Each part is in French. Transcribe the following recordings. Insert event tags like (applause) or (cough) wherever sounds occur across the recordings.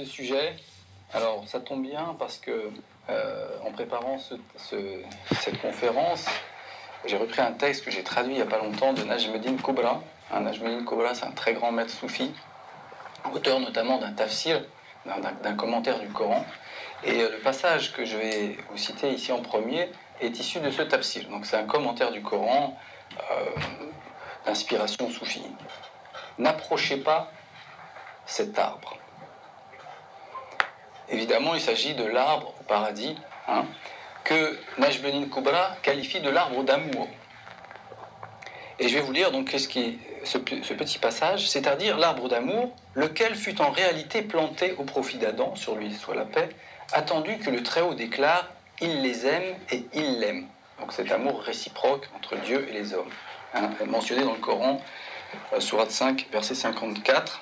Sujet. Alors, ça tombe bien parce que, euh, en préparant cette conférence, j'ai repris un texte que j'ai traduit il n'y a pas longtemps de Najmuddin Kubra. Un Najmuddin Kubra, c'est un très grand maître soufi, auteur notamment d'un tafsir, d'un commentaire du Coran. Et euh, le passage que je vais vous citer ici en premier est issu de ce tafsir. Donc, c'est un commentaire du Coran euh, d'inspiration soufie. N'approchez pas cet arbre. Évidemment, il s'agit de l'arbre au paradis, hein, que Najbenin Kubra qualifie de l'arbre d'amour. Et je vais vous lire donc ce, petit passage, c'est-à-dire l'arbre d'amour, lequel fut en réalité planté au profit d'Adam, sur lui soit la paix, attendu que le Très-Haut déclare Il les aime et il l'aime. Donc cet amour réciproque entre Dieu et les hommes, hein, mentionné dans le Coran, euh, Surat 5, verset 54.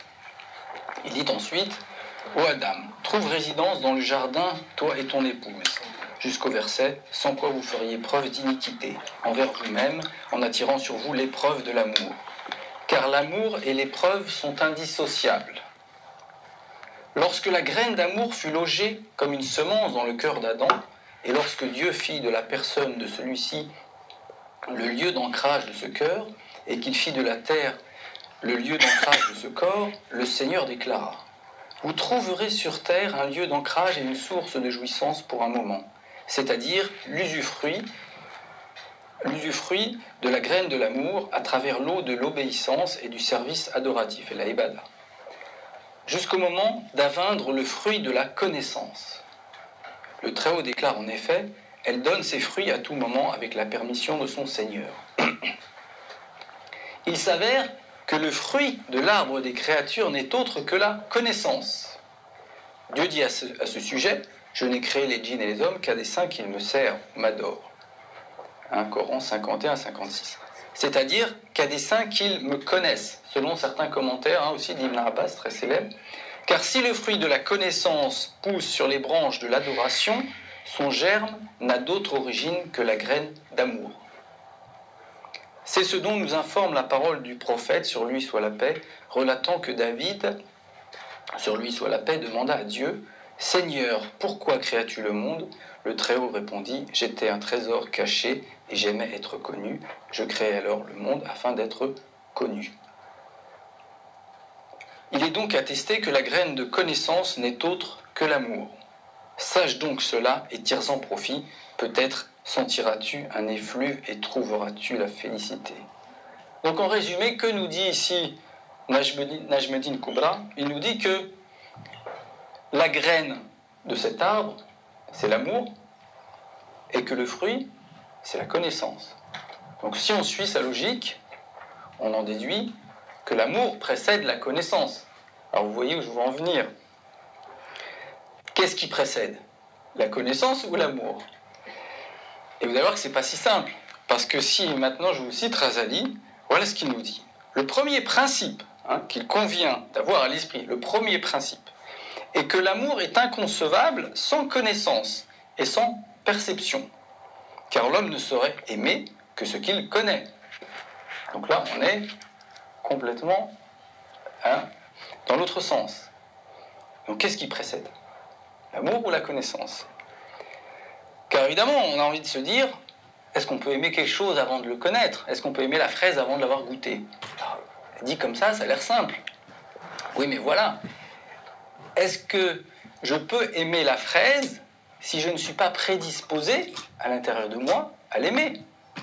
Il dit ensuite Ô Adam, trouve résidence dans le jardin, toi et ton épouse, jusqu'au verset sans quoi vous feriez preuve d'iniquité envers vous-même en attirant sur vous l'épreuve de l'amour. Car l'amour et l'épreuve sont indissociables. Lorsque la graine d'amour fut logée comme une semence dans le cœur d'Adam, et lorsque Dieu fit de la personne de celui-ci le lieu d'ancrage de ce cœur, et qu'il fit de la terre le lieu d'ancrage de ce corps, le Seigneur déclara Vous trouverez sur terre un lieu d'ancrage et une source de jouissance pour un moment, c'est-à-dire l'usufruit, l'usufruit de la graine de l'amour à travers l'eau de l'obéissance et du service adoratif, et la ibada, jusqu'au moment d'avindre le fruit de la connaissance. Le Très-Haut déclare en effet Elle donne ses fruits à tout moment avec la permission de son Seigneur. (clears throat) Il s'avère que le fruit de l'arbre des créatures n'est autre que la connaissance. Dieu dit à ce, sujet, je n'ai créé les djinns et les hommes qu'à des saints qu'ils me servent, m'adorent. 1 Coran 51-56. C'est-à-dire qu'à des saints qu'ils me connaissent, selon certains commentaires, hein, aussi d'Ibn Abbas, très célèbre. Car si le fruit de la connaissance pousse sur les branches de l'adoration, son germe n'a d'autre origine que la graine d'amour. C'est ce dont nous informe la parole du prophète, sur lui soit la paix, relatant que David, sur lui soit la paix, demanda à Dieu, Seigneur, pourquoi créas-tu le monde? Le Très-Haut répondit, J'étais un trésor caché et j'aimais être connu. Je créai alors le monde afin d'être connu. Il est donc attesté que la graine de connaissance n'est autre que l'amour. Sache donc cela et tire-en profit, peut-être sentiras-tu un effluve et trouveras-tu la félicité? Donc en résumé, que nous dit ici Najmuddin Kubra? Il nous dit que la graine de cet arbre, c'est l'amour, et que le fruit, c'est la connaissance. Donc si on suit sa logique, on en déduit que l'amour précède la connaissance. Alors vous voyez où je veux en venir. Qu'est-ce qui précède? La connaissance ou l'amour? Et vous allez voir que ce n'est pas si simple. Parce que si maintenant je vous cite Razali, voilà ce qu'il nous dit. Le premier principe hein, qu'il convient d'avoir à l'esprit, le premier principe, est que l'amour est inconcevable sans connaissance et sans perception. Car l'homme ne saurait aimer que ce qu'il connaît. Donc là, on est complètement hein, dans l'autre sens. Donc qu'est-ce qui précède? L'amour ou la connaissance? Car évidemment, on a envie de se dire, est-ce qu'on peut aimer quelque chose avant de le connaître? Est-ce qu'on peut aimer la fraise avant de l'avoir goûtée? Dit comme ça, ça a l'air simple. Oui, mais voilà. Est-ce que je peux aimer la fraise si je ne suis pas prédisposé à l'intérieur de moi à l'aimer?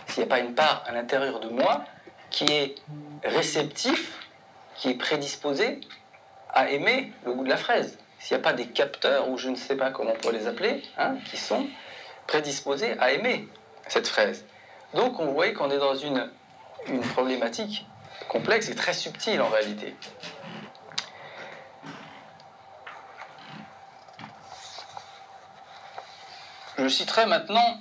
S'il n'y a pas une part à l'intérieur de moi qui est réceptif, qui est prédisposé à aimer le goût de la fraise? S'il n'y a pas des capteurs, ou je ne sais pas comment on peut les appeler, hein, qui sont prédisposé à aimer cette fraise. Donc on voit qu'on est dans une, une problématique complexe et très subtile en réalité. Je citerai maintenant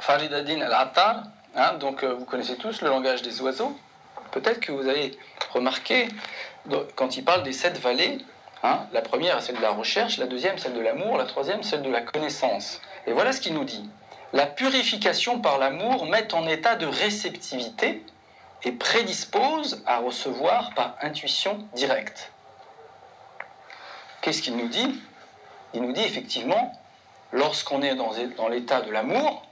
Farid ad-Din al-Attar, hein, donc euh, vous connaissez tous le langage des oiseaux. Peut-être que vous avez remarqué, quand il parle des sept vallées, hein, la première celle de la recherche, la deuxième celle de l'amour, la troisième celle de la connaissance. Et voilà ce qu'il nous dit. La purification par l'amour met en état de réceptivité et prédispose à recevoir par intuition directe. qu'est-ce qu'il nous dit? Il nous dit effectivement, lorsqu'on est dans, l'état de l'amour,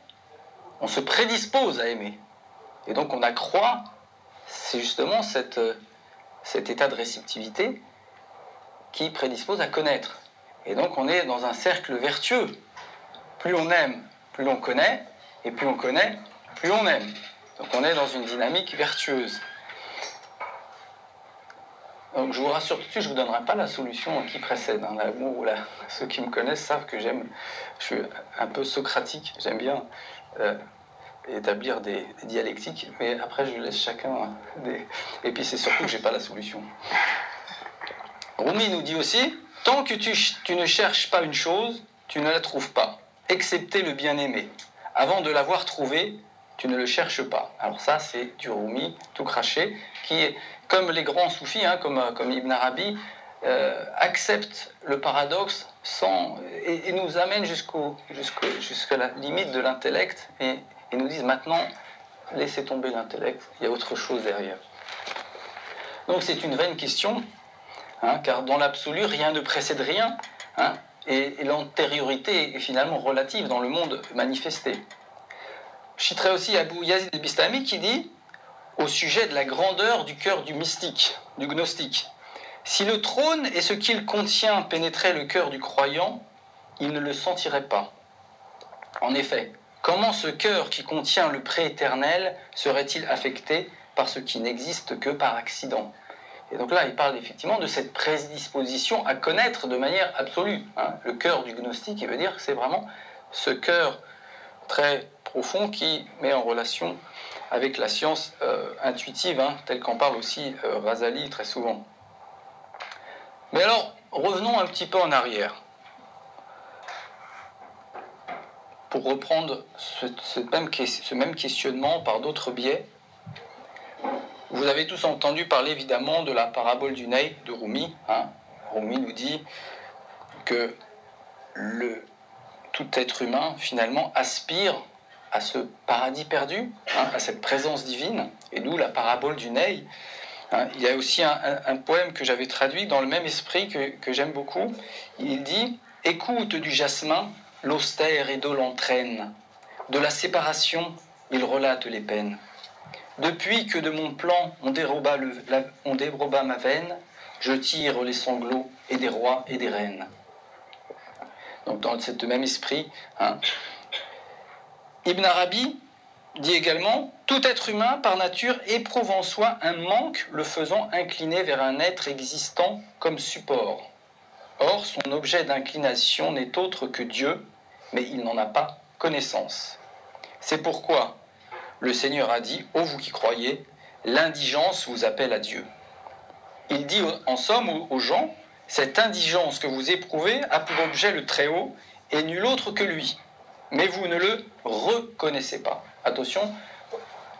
on se prédispose à aimer. Et donc on accroît, c'est justement cet état de réceptivité qui prédispose à connaître. Et donc on est dans un cercle vertueux. Plus on aime, plus on connaît, et plus on connaît, plus on aime. Donc on est dans une dynamique vertueuse. Donc je vous rassure tout de suite, je ne vous donnerai pas la solution qui précède. Hein, ceux qui me connaissent savent que j'aime, je suis un peu socratique, j'aime bien euh, établir des, dialectiques, mais après je laisse chacun des... Et puis c'est surtout que je n'ai pas la solution. Rumi nous dit aussi, tant que tu ne cherches pas une chose, tu ne la trouves pas, excepté le bien-aimé. Avant de l'avoir trouvé, tu ne le cherches pas. Alors ça, c'est du Rumi, tout craché, qui, comme les grands soufis, hein, comme, comme Ibn Arabi, euh, accepte le paradoxe sans, et, nous amène jusqu'au, jusqu'à la limite de l'intellect et, et nous disent maintenant, laissez tomber l'intellect, il y a autre chose derrière. Donc c'est une vaine question, hein, car dans l'absolu, rien ne précède rien. Hein, et, l'antériorité est finalement relative dans le monde manifesté. Je citerai aussi Abu Yazid al-Bistami qui dit au sujet de la grandeur du cœur du mystique, du gnostique. Si le trône et ce qu'il contient pénétraient le cœur du croyant, il ne le sentirait pas. En effet, comment ce cœur qui contient le prééternel serait-il affecté par ce qui n'existe que par accident? Et donc là, il parle effectivement de cette prédisposition à connaître de manière absolue. Hein. Le cœur du gnostique, il veut dire que c'est vraiment ce cœur très profond qui met en relation avec la science euh, intuitive, hein, telle qu'en parle aussi euh, Razali très souvent. Mais alors, revenons un petit peu en arrière. Pour reprendre ce même questionnement par d'autres biais, vous avez tous entendu parler évidemment de la parabole du nez de Rumi. Hein. Rumi nous dit que le, tout être humain finalement aspire à ce paradis perdu, hein, à cette présence divine, et d'où la parabole du nez. Hein. Il y a aussi un, poème que j'avais traduit dans le même esprit que, que j'aime beaucoup. Il dit Écoute du jasmin, l'austère et l'entraîne. De la séparation, il relate les peines. Depuis que de mon plan on déroba, ma veine, je tire les sanglots et des rois et des reines. Donc dans ce même esprit, hein. Ibn Arabi dit également Tout être humain, par nature, éprouve en soi un manque le faisant incliner vers un être existant comme support. Or, son objet d'inclination n'est autre que Dieu, mais il n'en a pas connaissance. C'est pourquoi, le Seigneur a dit, ô vous qui croyez, l'indigence vous appelle à Dieu. Il dit en somme aux gens, cette indigence que vous éprouvez a pour objet le Très-Haut et nul autre que lui. Mais vous ne le reconnaissez pas. Attention,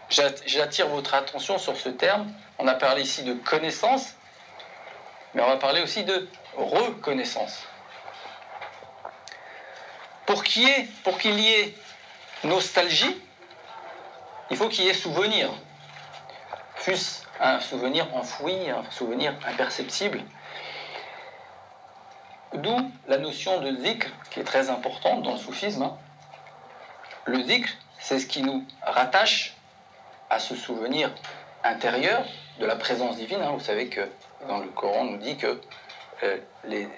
j'attire votre attention sur ce terme. On a parlé ici de connaissance, mais on va parler aussi de reconnaissance. Pour qu'il y ait nostalgie, il faut qu'il y ait souvenir. Fût-ce un souvenir enfoui, un souvenir imperceptible. D'où la notion de dhikr qui est très importante dans le soufisme. Hein. Le dhikr, c'est ce qui nous rattache à ce souvenir intérieur de la présence divine. Hein. Vous savez que dans le Coran, on nous dit que euh, les,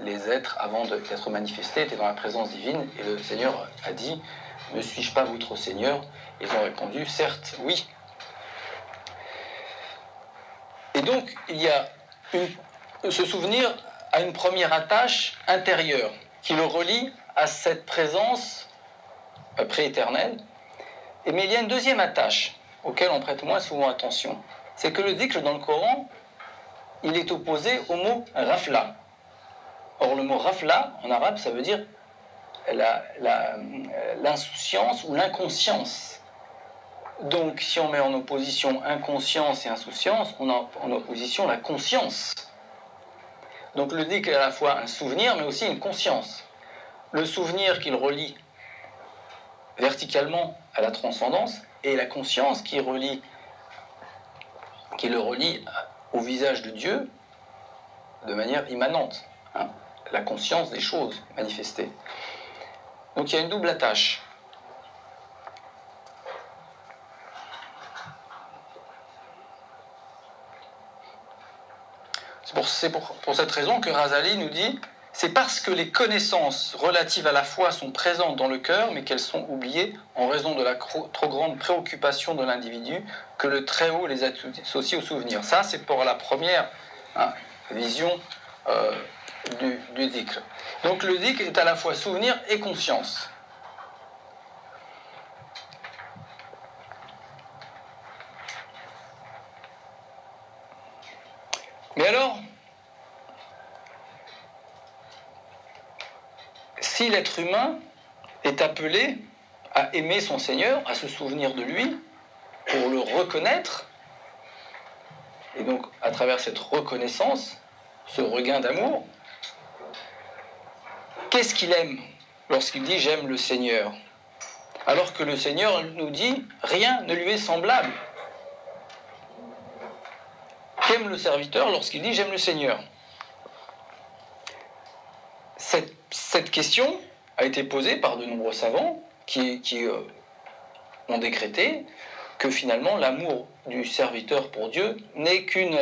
les, êtres, avant d'être manifestés, étaient dans la présence divine. Et le Seigneur a dit Ne suis-je pas votre Seigneur? Ils ont répondu, certes, oui. Et donc, il y a ce souvenir a une première attache intérieure qui le relie à cette présence prééternelle. Mais il y a une deuxième attache auquel on prête moins souvent attention. C'est que le dhikr dans le Coran, il est opposé au mot rafla. Or, le mot rafla, en arabe, ça veut dire l'insouciance ou l'inconscience. Donc, si on met en opposition inconscience et insouciance, on a en opposition la conscience. Donc, le dit est à la fois un souvenir, mais aussi une conscience. Le souvenir qu'il relie verticalement à la transcendance, et la conscience qui le relie au visage de Dieu de manière immanente. hein, la conscience des choses manifestées. Donc il y a une double attache. C'est pour, cette raison que Razali nous dit c'est parce que les connaissances relatives à la foi sont présentes dans le cœur, mais qu'elles sont oubliées en raison de la trop grande préoccupation de l'individu, que le Très-Haut les associe au souvenir. Ça, c'est pour la première hein, vision euh, du, du Donc le dhikr est à la fois souvenir et conscience. Mais alors, si l'être humain est appelé à aimer son Seigneur, à se souvenir de lui, pour le reconnaître, et donc à travers cette reconnaissance, ce regain d'amour, qu'est-ce qu'il aime lorsqu'il dit j'aime le Seigneur Alors que le Seigneur nous dit rien ne lui est semblable. Qu'aime le serviteur lorsqu'il dit j'aime le Seigneur cette question a été posée par de nombreux savants qui, euh, ont décrété que finalement l'amour du serviteur pour Dieu n'est qu'une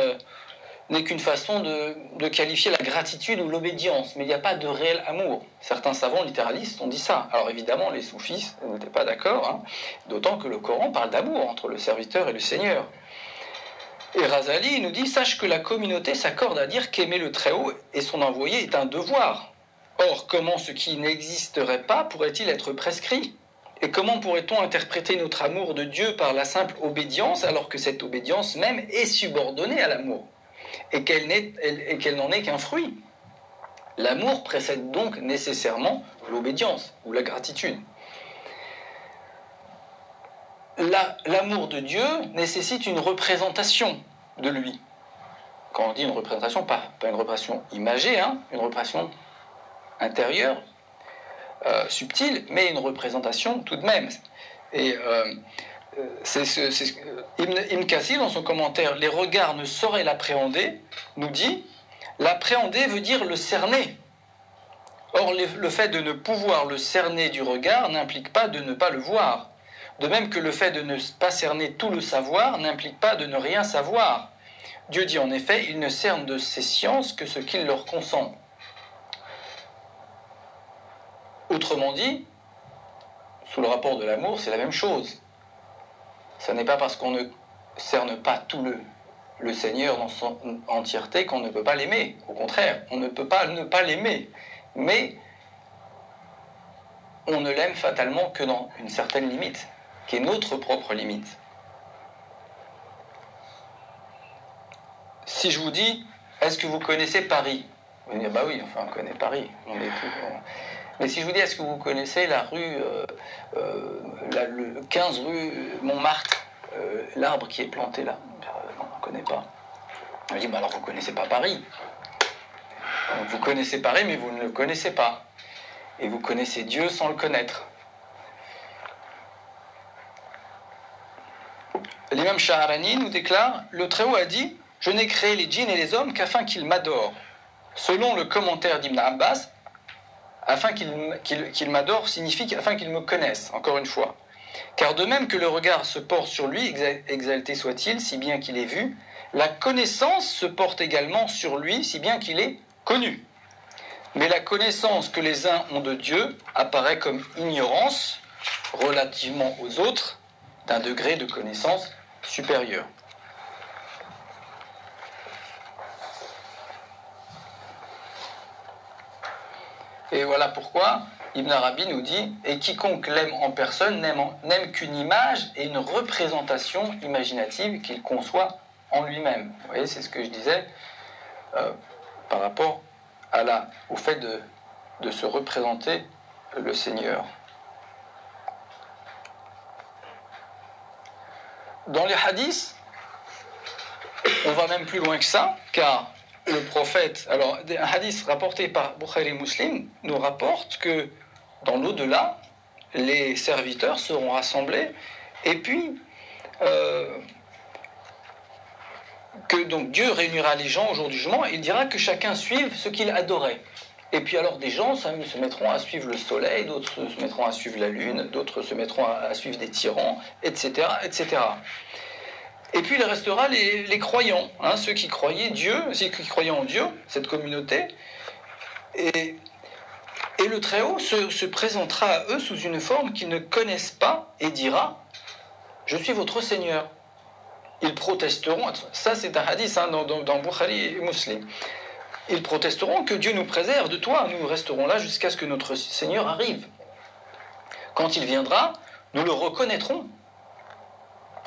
façon de, qualifier la gratitude ou l'obédience, mais il n'y a pas de réel amour. Certains savants littéralistes ont dit ça. Alors évidemment, les soufis n'étaient pas d'accord, hein, d'autant que le Coran parle d'amour entre le serviteur et le Seigneur. Et Razali nous dit Sache que la communauté s'accorde à dire qu'aimer le Très-Haut et son envoyé est un devoir, Or, comment ce qui n'existerait pas pourrait-il être prescrit? Et comment pourrait-on interpréter notre amour de Dieu par la simple obédience alors que cette obédience même est subordonnée à l'amour? Et qu'elle n'en est qu'un fruit? L'amour précède donc nécessairement l'obédience ou la gratitude. L'amour de Dieu nécessite une représentation de lui. Quand on dit une représentation, pas, une représentation imagée, hein, une représentation intérieure, euh, subtile, mais une représentation tout de même. Et euh, c'est ce, Ibn, Kassir, dans son commentaire, les regards ne sauraient l'appréhender, nous dit l'appréhender veut dire le cerner. Or, le fait de ne pouvoir le cerner du regard n'implique pas de ne pas le voir. De même que le fait de ne pas cerner tout le savoir n'implique pas de ne rien savoir. Dieu dit en effet, il ne cerne de ses sciences que ce qu'il leur consent. Autrement dit, sous le rapport de l'amour, c'est la même chose. Ce n'est pas parce qu'on ne cerne pas tout le, le Seigneur dans son entièreté qu'on ne peut pas l'aimer. Au contraire, on ne peut pas ne pas l'aimer. Mais on ne l'aime fatalement que dans une certaine limite, qui est notre propre limite. Si je vous dis, est-ce que vous connaissez Paris? Vous allez dire, bah oui, enfin on connaît Paris. Mais si je vous dis, est-ce que vous connaissez la rue, euh, euh, le 15 rue Montmartre, euh, l'arbre qui est planté là? Non, on ne connaît pas. On dit, bah alors vous ne connaissez pas Paris? vous connaissez Paris, mais vous ne le connaissez pas. Et vous connaissez Dieu sans le connaître. L'imam Shaharani nous déclare Le Très-Haut a dit Je n'ai créé les djinns et les hommes qu'afin qu'ils m'adorent. Selon le commentaire d'Ibn Abbas, afin qu'il m'adore signifie afin qu'il me connaisse, encore une fois. Car de même que le regard se porte sur lui, exalté soit-il, si bien qu'il est vu, la connaissance se porte également sur lui, si bien qu'il est connu. Mais la connaissance que les uns ont de Dieu apparaît comme ignorance relativement aux autres d'un degré de connaissance supérieur. Et voilà pourquoi Ibn Arabi nous dit Et quiconque l'aime en personne n'aime qu'une image et une représentation imaginative qu'il conçoit en lui-même. Vous voyez, c'est ce que je disais euh, par rapport au fait de se représenter le Seigneur. Dans les hadiths, on va même plus loin que ça, car le prophète, alors un hadith rapporté par Bukhari Muslim nous rapporte que dans l'au-delà, les serviteurs seront rassemblés et puis euh, que donc Dieu réunira les gens au jour du jugement il dira que chacun suive ce qu'il adorait. Et puis alors des gens se mettront à suivre le soleil, d'autres se mettront à suivre la lune, d'autres se mettront à suivre des tyrans, etc. etc. Et puis il restera les, croyants, hein, ceux qui croyaient Dieu, ceux qui croyaient en Dieu, cette communauté. Et, le Très-Haut se, se, présentera à eux sous une forme qu'ils ne connaissent pas et dira Je suis votre Seigneur ils protesteront, ça c'est un hadith hein, dans, dans, Bukhari et Muslim, ils protesteront que Dieu nous préserve de toi, nous resterons là jusqu'à ce que notre Seigneur arrive. Quand il viendra, nous le reconnaîtrons.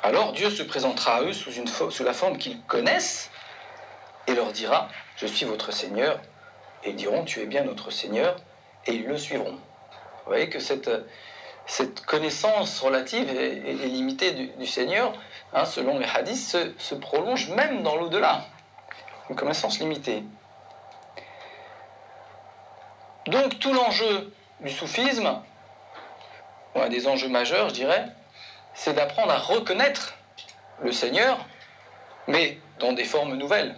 Alors Dieu se présentera à eux sous, la forme qu'ils connaissent et leur dira, je suis votre Seigneur, et ils diront, tu es bien notre Seigneur, et ils le suivront. Vous voyez que cette, cette connaissance relative et, limitée du Seigneur Hein, selon les hadiths, se, prolonge même dans l'au-delà. Une connaissance limitée. Donc tout l'enjeu du soufisme, ou un des enjeux majeurs, je dirais, c'est d'apprendre à reconnaître le Seigneur, mais dans des formes nouvelles,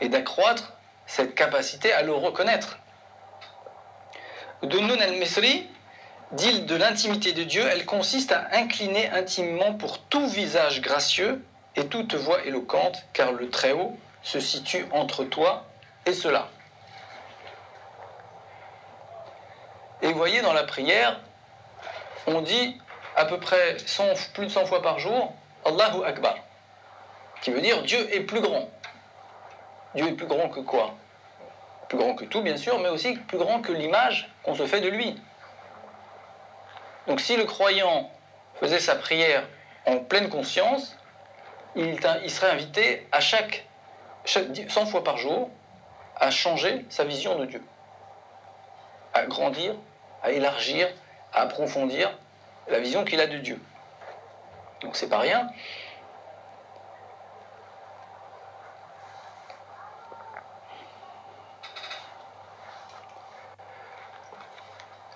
et d'accroître cette capacité à le reconnaître. De Nun al-Misri, dit de l'intimité de Dieu, elle consiste à incliner intimement pour tout visage gracieux et toute voix éloquente, car le Très-Haut se situe entre toi et cela. Et vous voyez, dans la prière, on dit à peu près plus de 100 fois par jour Allahu Akbar, qui veut dire Dieu est plus grand. Dieu est plus grand que quoi? Plus grand que tout, bien sûr, mais aussi plus grand que l'image qu'on se fait de lui. Donc si le croyant faisait sa prière en pleine conscience, il, serait invité à chaque, 100 fois par jour à changer sa vision de Dieu, à grandir, à élargir, à approfondir la vision qu'il a de Dieu. Donc c'est pas rien.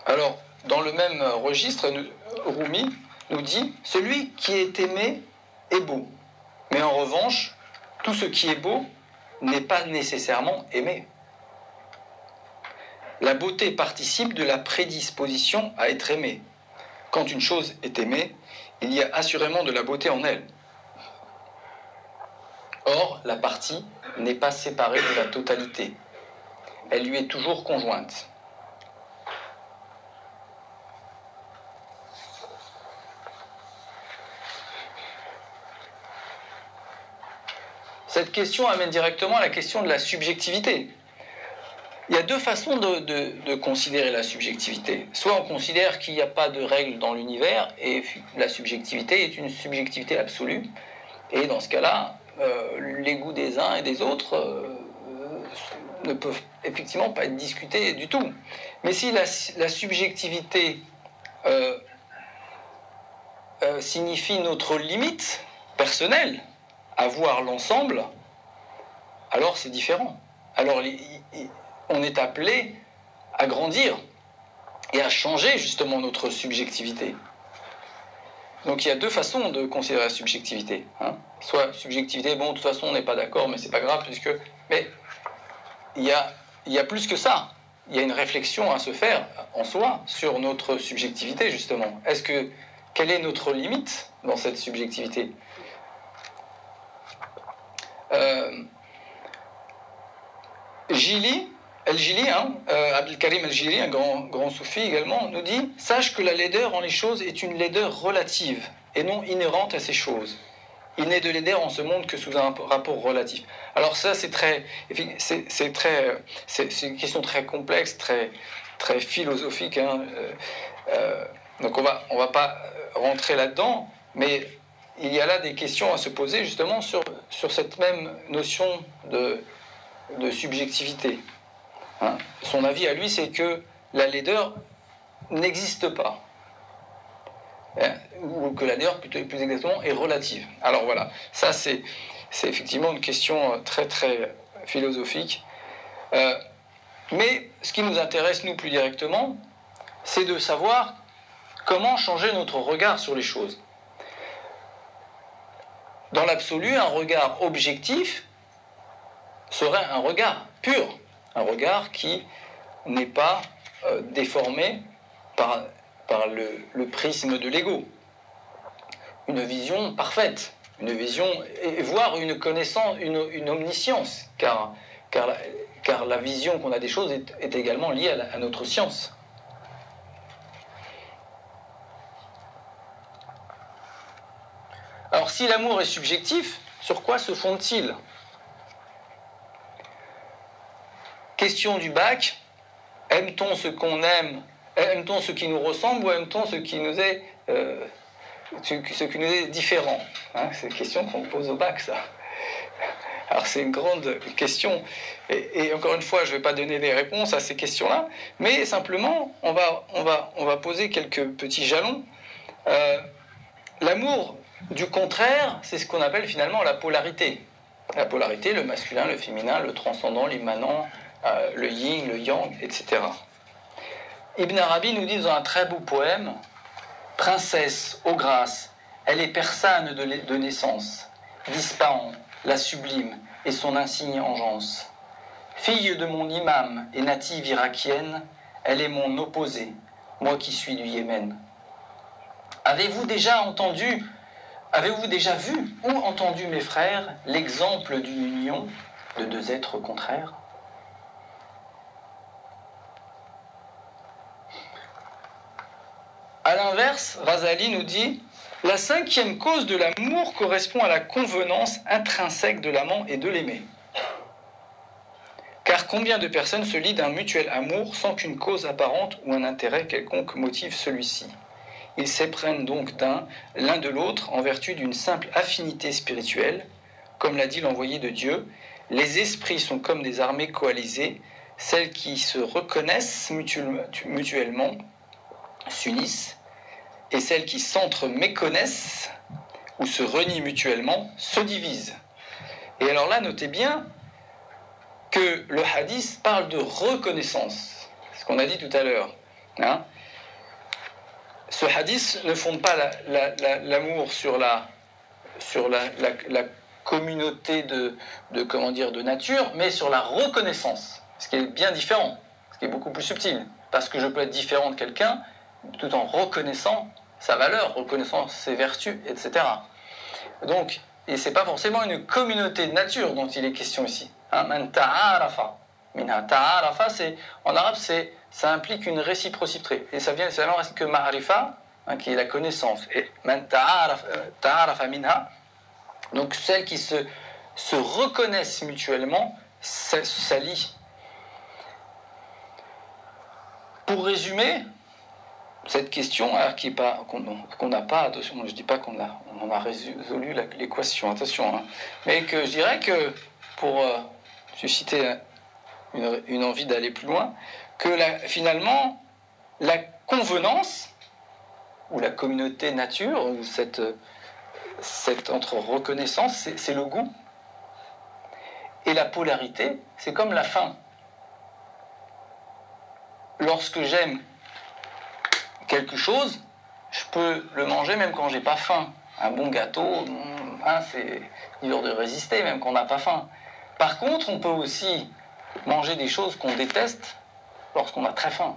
Alors, dans le même registre, Rumi nous dit Celui qui est aimé est beau. Mais en revanche, tout ce qui est beau n'est pas nécessairement aimé. La beauté participe de la prédisposition à être aimé. Quand une chose est aimée, il y a assurément de la beauté en elle. Or, la partie n'est pas séparée de la totalité. Elle lui est toujours conjointe. Cette question amène directement à la question de la subjectivité. Il y a deux façons de, considérer la subjectivité. Soit on considère qu'il n'y a pas de règles dans l'univers et la subjectivité est une subjectivité absolue. Et dans ce cas-là, euh, les goûts des uns et des autres euh, ne peuvent effectivement pas être discutés du tout. Mais si la, subjectivité euh, signifie notre limite personnelle, à voir l'ensemble, alors c'est différent. Alors on est appelé à grandir et à changer justement notre subjectivité. Donc il y a deux façons de considérer la subjectivité. Hein. Soit subjectivité, bon, de toute façon on n'est pas d'accord, mais c'est pas grave, puisque. Mais il y, a, plus que ça. Il y a une réflexion à se faire en soi sur notre subjectivité, justement. Est-ce que. Quelle est notre limite dans cette subjectivité? Euh, Gili, El-Gili, hein, euh, Abdelkarim El-Gili, un grand, grand soufi également, nous dit Sache que la laideur en les choses est une laideur relative et non inhérente à ces choses. Il n'est de laideur en ce monde que sous un rapport relatif. Alors ça, c'est très, c'est très, c'est une question très complexe, très, très philosophique. Hein. Euh, donc on va, on va pas rentrer là-dedans, mais il y a là des questions à se poser justement sur, sur cette même notion de, de subjectivité. Hein. Son avis à lui, c'est que la laideur n'existe pas. Hein, ou que la laideur, plutôt, plus exactement, est relative. Alors voilà, ça c'est, effectivement une question très très philosophique. Euh, mais ce qui nous intéresse, nous, plus directement, c'est de savoir comment changer notre regard sur les choses. dans l'absolu, un regard objectif serait un regard pur, un regard qui n'est pas euh, déformé par, le, prisme de l'ego. Une vision parfaite, une vision, voire une connaissance, une, omniscience, car, la, car la vision qu'on a des choses est, également liée à notre science. Alors si l'amour est subjectif, sur quoi se fonde-t-il? Question du bac, aime-t-on ce qu'on aime Aime-t-on ce qui nous ressemble ou aime-t-on ce qui nous est, euh, ce, qui nous est différent hein, C'est une question qu'on pose au bac, ça. Alors c'est une grande question, et, encore une fois, je ne vais pas donner des réponses à ces questions-là, mais simplement, on va, on, va, on va poser quelques petits jalons. Euh, l'amour du contraire, c'est ce qu'on appelle finalement la polarité. La polarité, le masculin, le féminin, le transcendant, l'immanent, euh, le yin, le yang, etc. Ibn Arabi nous dit dans un très beau poème Princesse, ô grâce, elle est persane de, naissance, Disparant, la sublime, et son insigne engeance. Fille de mon imam et native irakienne, elle est mon opposé, moi qui suis du Yémen. Avez-vous déjà entendu, avez-vous déjà vu ou entendu, mes frères, l'exemple d'une union de deux êtres contraires? A l'inverse, Razali nous dit La cinquième cause de l'amour correspond à la convenance intrinsèque de l'amant et de l'aimé. Car combien de personnes se lient d'un mutuel amour sans qu'une cause apparente ou un intérêt quelconque motive celui-ci? Ils s'éprennent donc d'un l'un de l'autre en vertu d'une simple affinité spirituelle. Comme l'a dit l'envoyé de Dieu, les esprits sont comme des armées coalisées, celles qui se reconnaissent mutuellement s'unissent, et celles qui s'entre-méconnaissent ou se renient mutuellement se divisent. Et alors là, notez bien que le hadith parle de reconnaissance, ce qu'on a dit tout à l'heure. Hein. ce hadith ne fonde pas l'amour sur la, sur la, communauté de, de, comment dire, de nature, mais sur la reconnaissance, ce qui est bien différent, ce qui est beaucoup plus subtil. Parce que je peux être différent de quelqu'un, tout en reconnaissant sa valeur, reconnaissant ses vertus, etc. Donc, et c'est pas forcément une communauté de nature dont il est question ici. Hein, man ta'arafa. c'est, en arabe, c'est, ça implique une réciprocité. Et ça vient, c'est la que ma'arifa, hein, qui est la connaissance. Et man ta'arafa minha, donc celles qui se, se reconnaissent mutuellement, s'allient. Pour résumer, cette question pas qu'on n'a pas attention je dis pas qu'on a a résolu l'équation attention hein, mais que je dirais que pour euh, susciter une, envie d'aller plus loin que finalement la convenance ou la communauté nature ou cette cette entre reconnaissance c'est le goût. Et la polarité c'est comme la faim. Lorsque j'aime quelque chose, je peux le manger même quand j'ai pas faim. Un bon gâteau, hein, c'est dur de résister même quand on n'a pas faim. Par contre, on peut aussi manger des choses qu'on déteste lorsqu'on a très faim.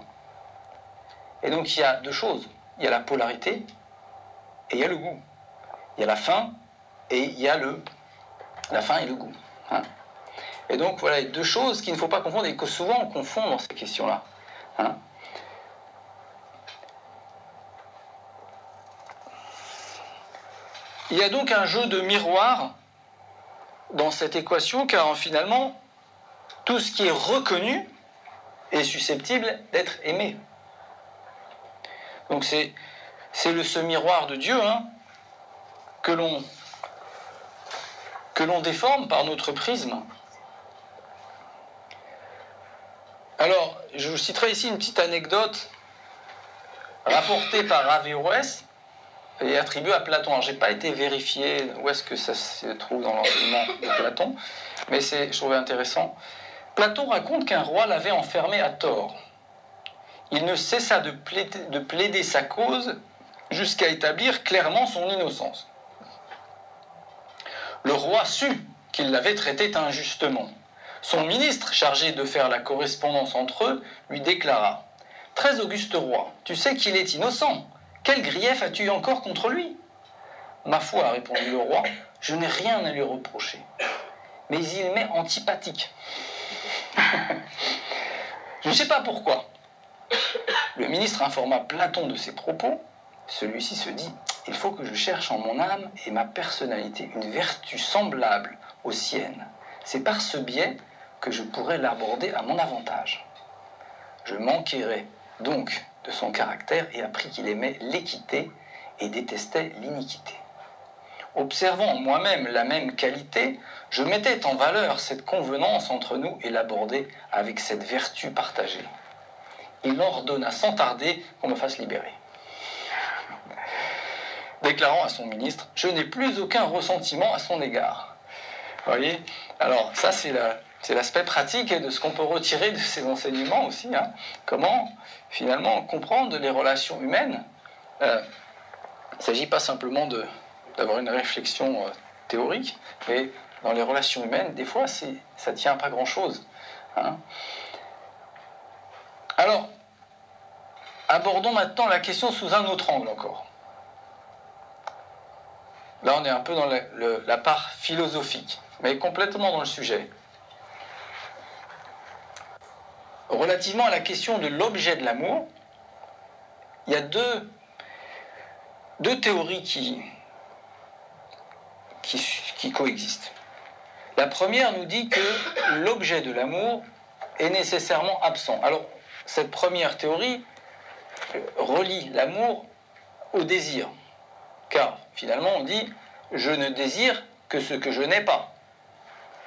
Et donc il y a deux choses. Il y a la polarité et il y a le goût. Il y a la faim et il y a le la faim et le goût. Hein. Et donc voilà deux choses qu'il ne faut pas confondre et que souvent on confond dans ces questions-là. Hein. Il y a donc un jeu de miroir dans cette équation, car finalement, tout ce qui est reconnu est susceptible d'être aimé. Donc c'est, le, ce miroir de Dieu hein, que, l'on, que déforme par notre prisme. Alors, je vous citerai ici une petite anecdote rapportée par Averroès est attribué à Platon. Alors, j'ai pas été vérifié où est-ce que ça se trouve dans l'enseignement de Platon, mais c'est, je trouvais intéressant. Platon raconte qu'un roi l'avait enfermé à tort. Il ne cessa de plaider, de plaider sa cause jusqu'à établir clairement son innocence. Le roi sut qu'il l'avait traité injustement. Son ministre, chargé de faire la correspondance entre eux, lui déclara Très auguste roi, tu sais qu'il est innocent. Quel grief as-tu encore contre lui? Ma foi, répondit le roi, je n'ai rien à lui reprocher. Mais il m'est antipathique. (laughs) je ne sais pas pourquoi. Le ministre informa Platon de ses propos. Celui-ci se dit Il faut que je cherche en mon âme et ma personnalité une vertu semblable aux siennes. C'est par ce biais que je pourrais l'aborder à mon avantage. Je m'enquérai donc son caractère et appris qu'il aimait l'équité et détestait l'iniquité. Observant moi-même la même qualité, je mettais en valeur cette convenance entre nous et l'abordais avec cette vertu partagée. Il ordonna sans tarder qu'on me fasse libérer. Déclarant à son ministre, je n'ai plus aucun ressentiment à son égard. Vous voyez? Alors ça c'est l'aspect pratique de ce qu'on peut retirer de ces enseignements aussi. Hein. Comment finalement comprendre les relations humaines. Euh, il ne s'agit pas simplement d'avoir une réflexion euh, théorique, mais dans les relations humaines, des fois, ça ne tient pas grand-chose. Hein. Alors, abordons maintenant la question sous un autre angle encore. Là, on est un peu dans la part philosophique, mais complètement dans le sujet. Relativement à la question de l'objet de l'amour, il y a deux, théories qui, coexistent. La première nous dit que l'objet de l'amour est nécessairement absent. Alors, cette première théorie euh, relie l'amour au désir. Car finalement, on dit je ne désire que ce que je n'ai pas.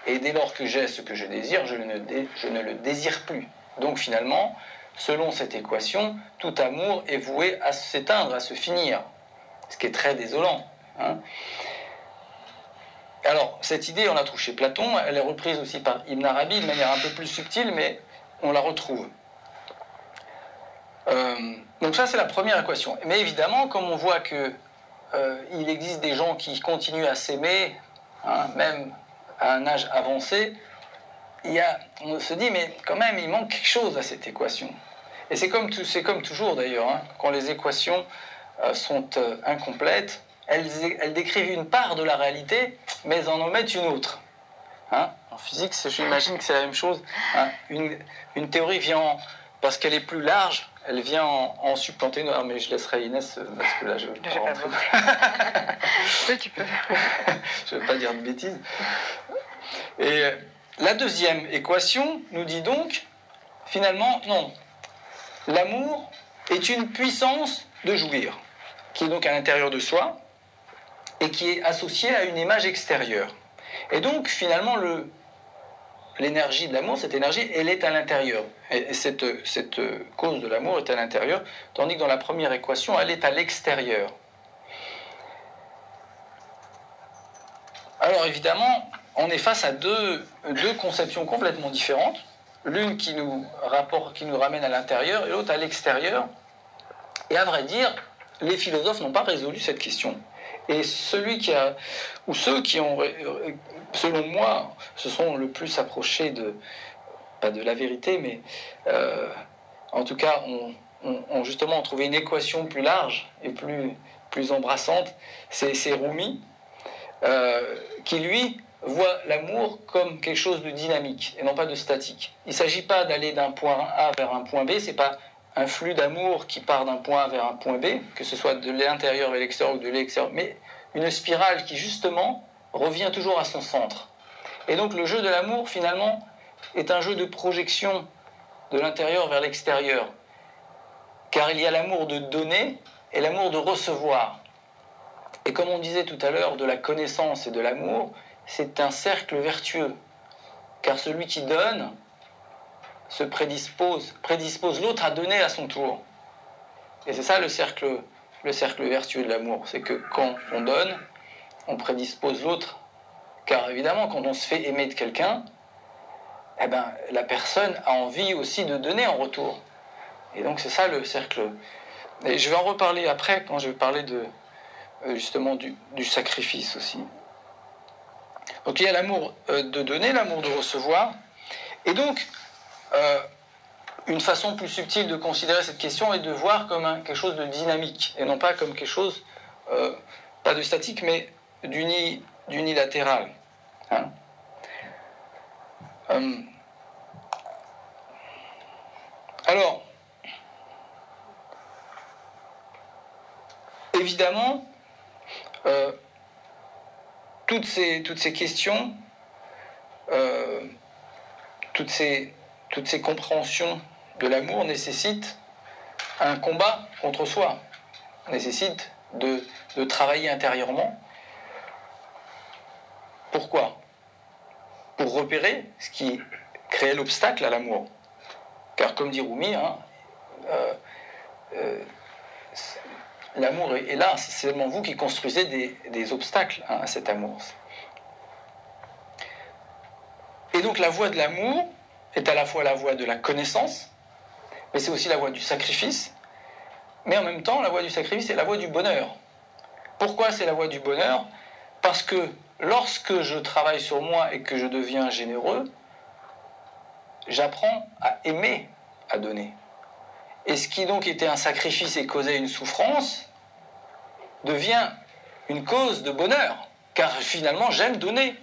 Et dès lors que j'ai ce que je désire, je ne le désire plus. Donc finalement, selon cette équation, tout amour est voué à s'éteindre, à se finir, ce qui est très désolant. Hein. Alors, cette idée, on la trouve chez Platon, elle est reprise aussi par Ibn Arabi de manière un peu plus subtile, mais on la retrouve. Euh, donc ça, c'est la première équation. Mais évidemment, comme on voit qu'il euh, existe des gens qui continuent à s'aimer, hein, même à un âge avancé, on se dit, mais quand même, il manque quelque chose à cette équation. Et c'est comme, comme toujours d'ailleurs, hein, quand les équations euh, sont euh, incomplètes, elles, elles, décrivent une part de la réalité, mais en omettent une autre. Hein. en physique, j'imagine que c'est la même chose. Hein. une, une, théorie vient, parce qu'elle est plus large, elle vient en, supplanter. Non, mais je laisserai Inès, euh, parce que là, je ne vais pas (laughs) oui, tu peux. je ne veux pas dire de bêtises. Et la deuxième équation nous dit donc, finalement, non, l'amour est une puissance de jouir, qui est donc à l'intérieur de soi et qui est associée à une image extérieure. Et donc, finalement, l'énergie de l'amour, cette énergie, elle est à l'intérieur. Et cette, cette cause de l'amour est à l'intérieur, tandis que dans la première équation, elle est à l'extérieur. Alors évidemment, on est face à deux, conceptions complètement différentes. L'une qui nous, rapporte, qui nous ramène à l'intérieur et l'autre à l'extérieur. Et à vrai dire, les philosophes n'ont pas résolu cette question. Et celui qui a, ou ceux qui ont, selon moi, se sont le plus approchés de, pas de la vérité, mais euh, en tout cas, ont, justement trouvé une équation plus large et plus, plus embrassante. C'est Rumi, euh, qui lui voit l'amour comme quelque chose de dynamique et non pas de statique. Il ne s'agit pas d'aller d'un point A vers un point B, c'est pas un flux d'amour qui part d'un point A vers un point B, que ce soit de l'intérieur vers l'extérieur ou de l'extérieur, mais une spirale qui justement revient toujours à son centre. Et donc le jeu de l'amour finalement est un jeu de projection de l'intérieur vers l'extérieur, car il y a l'amour de donner et l'amour de recevoir. Et comme on disait tout à l'heure de la connaissance et de l'amour, c'est un cercle vertueux, car celui qui donne se prédispose, prédispose l'autre à donner à son tour. Et c'est ça le cercle, le cercle vertueux de l'amour, c'est que quand on donne, on prédispose l'autre. Car évidemment, quand on se fait aimer de quelqu'un, eh ben, la personne a envie aussi de donner en retour. Et donc c'est ça le cercle. Et je vais en reparler après quand je vais parler de, euh, justement du sacrifice aussi. Donc il y a l'amour de donner, l'amour de recevoir. Et donc, une façon plus subtile de considérer cette question est de voir comme quelque chose de dynamique, et non pas comme quelque chose, pas de statique, mais d'unilatéral. Hein. alors, évidemment, euh, toutes, ces, toutes ces questions, euh, toutes, ces, compréhensions de l'amour nécessitent un combat contre soi, nécessitent de, travailler intérieurement. Pourquoi? Pour repérer ce qui crée l'obstacle à l'amour. Car comme dit Rumi, hein, euh, l'amour est, là, c'est seulement vous qui construisez des, obstacles à cet amour. Et donc la voie de l'amour est à la fois la voie de la connaissance, mais c'est aussi la voie du sacrifice, mais en même temps la voie du sacrifice est la voie du bonheur. Pourquoi c'est la voie du bonheur? Parce que lorsque je travaille sur moi et que je deviens généreux, j'apprends à aimer, à donner. Et ce qui donc était un sacrifice et causait une souffrance devient une cause de bonheur, car finalement j'aime donner.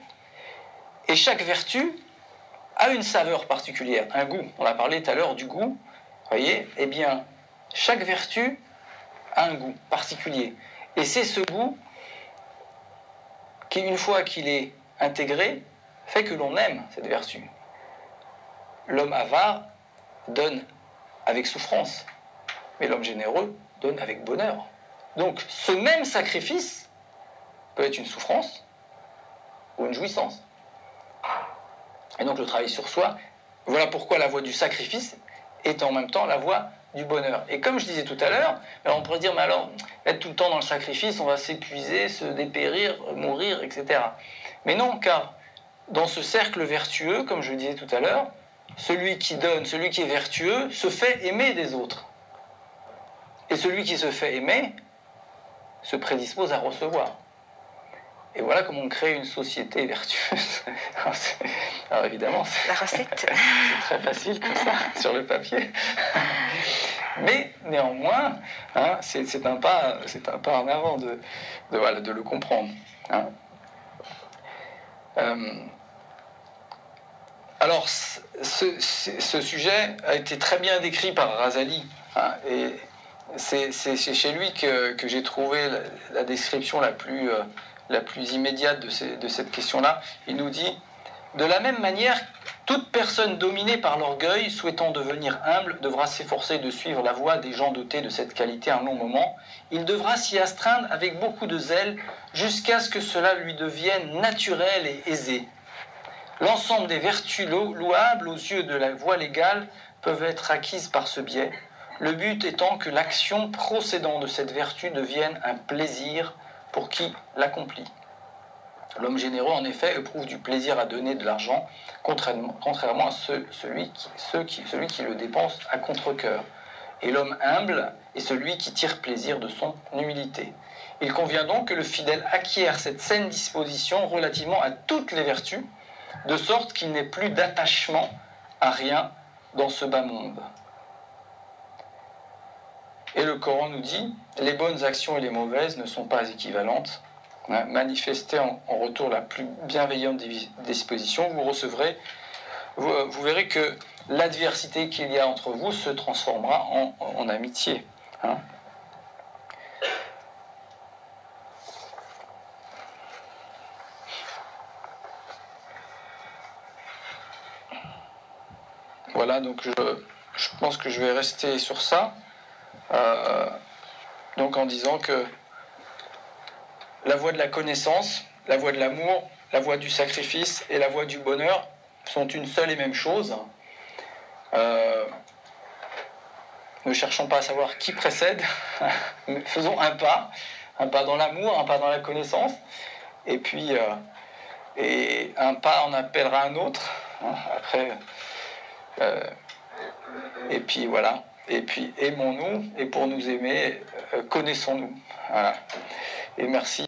Et chaque vertu a une saveur particulière, un goût. On a parlé tout à l'heure du goût. Voyez Eh bien, chaque vertu a un goût particulier. Et c'est ce goût qui, une fois qu'il est intégré, fait que l'on aime cette vertu. L'homme avare donne avec souffrance. Mais l'homme généreux donne avec bonheur. Donc ce même sacrifice peut être une souffrance ou une jouissance. Et donc le travail sur soi, voilà pourquoi la voie du sacrifice est en même temps la voie du bonheur. Et comme je disais tout à l'heure, on pourrait dire, mais alors, être tout le temps dans le sacrifice, on va s'épuiser, se dépérir, mourir, etc. Mais non, car dans ce cercle vertueux, comme je disais tout à l'heure, celui qui donne, celui qui est vertueux, se fait aimer des autres. Et celui qui se fait aimer se prédispose à recevoir. Et voilà comment on crée une société vertueuse. (laughs) Alors évidemment, la recette. (laughs) C'est très facile comme ça (laughs) sur le papier. Mais néanmoins, hein, c'est un pas, c'est un pas en avant de, de, de le comprendre. Hein. Euh, alors, ce, sujet a été très bien décrit par Razali. Hein, et c'est chez lui que, j'ai trouvé la, description la plus, euh, la plus immédiate de, de cette question-là. Il nous dit De la même manière, toute personne dominée par l'orgueil, souhaitant devenir humble, devra s'efforcer de suivre la voie des gens dotés de cette qualité un long moment. Il devra s'y astreindre avec beaucoup de zèle jusqu'à ce que cela lui devienne naturel et aisé L'ensemble des vertus louables aux yeux de la voie légale peuvent être acquises par ce biais, le but étant que l'action procédant de cette vertu devienne un plaisir pour qui l'accomplit. L'homme généreux, en effet, éprouve du plaisir à donner de l'argent, contrairement à celui, qui, celui qui le dépense à contre-coeur. Et l'homme humble est celui qui tire plaisir de son humilité. Il convient donc que le fidèle acquiert cette saine disposition relativement à toutes les vertus, de sorte qu'il n'ait plus d'attachement à rien dans ce bas monde. Et le Coran nous dit, les bonnes actions et les mauvaises ne sont pas équivalentes. Hein, manifestez en, retour la plus bienveillante disposition, vous recevrez, vous, verrez que l'adversité qu'il y a entre vous se transformera en, amitié. Hein. Voilà, donc je, pense que je vais rester sur ça. Euh, donc en disant que la voie de la connaissance, la voie de l'amour, la voie du sacrifice et la voie du bonheur sont une seule et même chose. Euh, ne cherchons pas à savoir qui précède, (laughs) faisons un pas, un pas dans l'amour, un pas dans la connaissance, et puis euh, et un pas en appellera un autre. Hein, après, et puis voilà. Et puis aimons-nous, et pour nous aimer, euh, connaissons-nous. Et merci.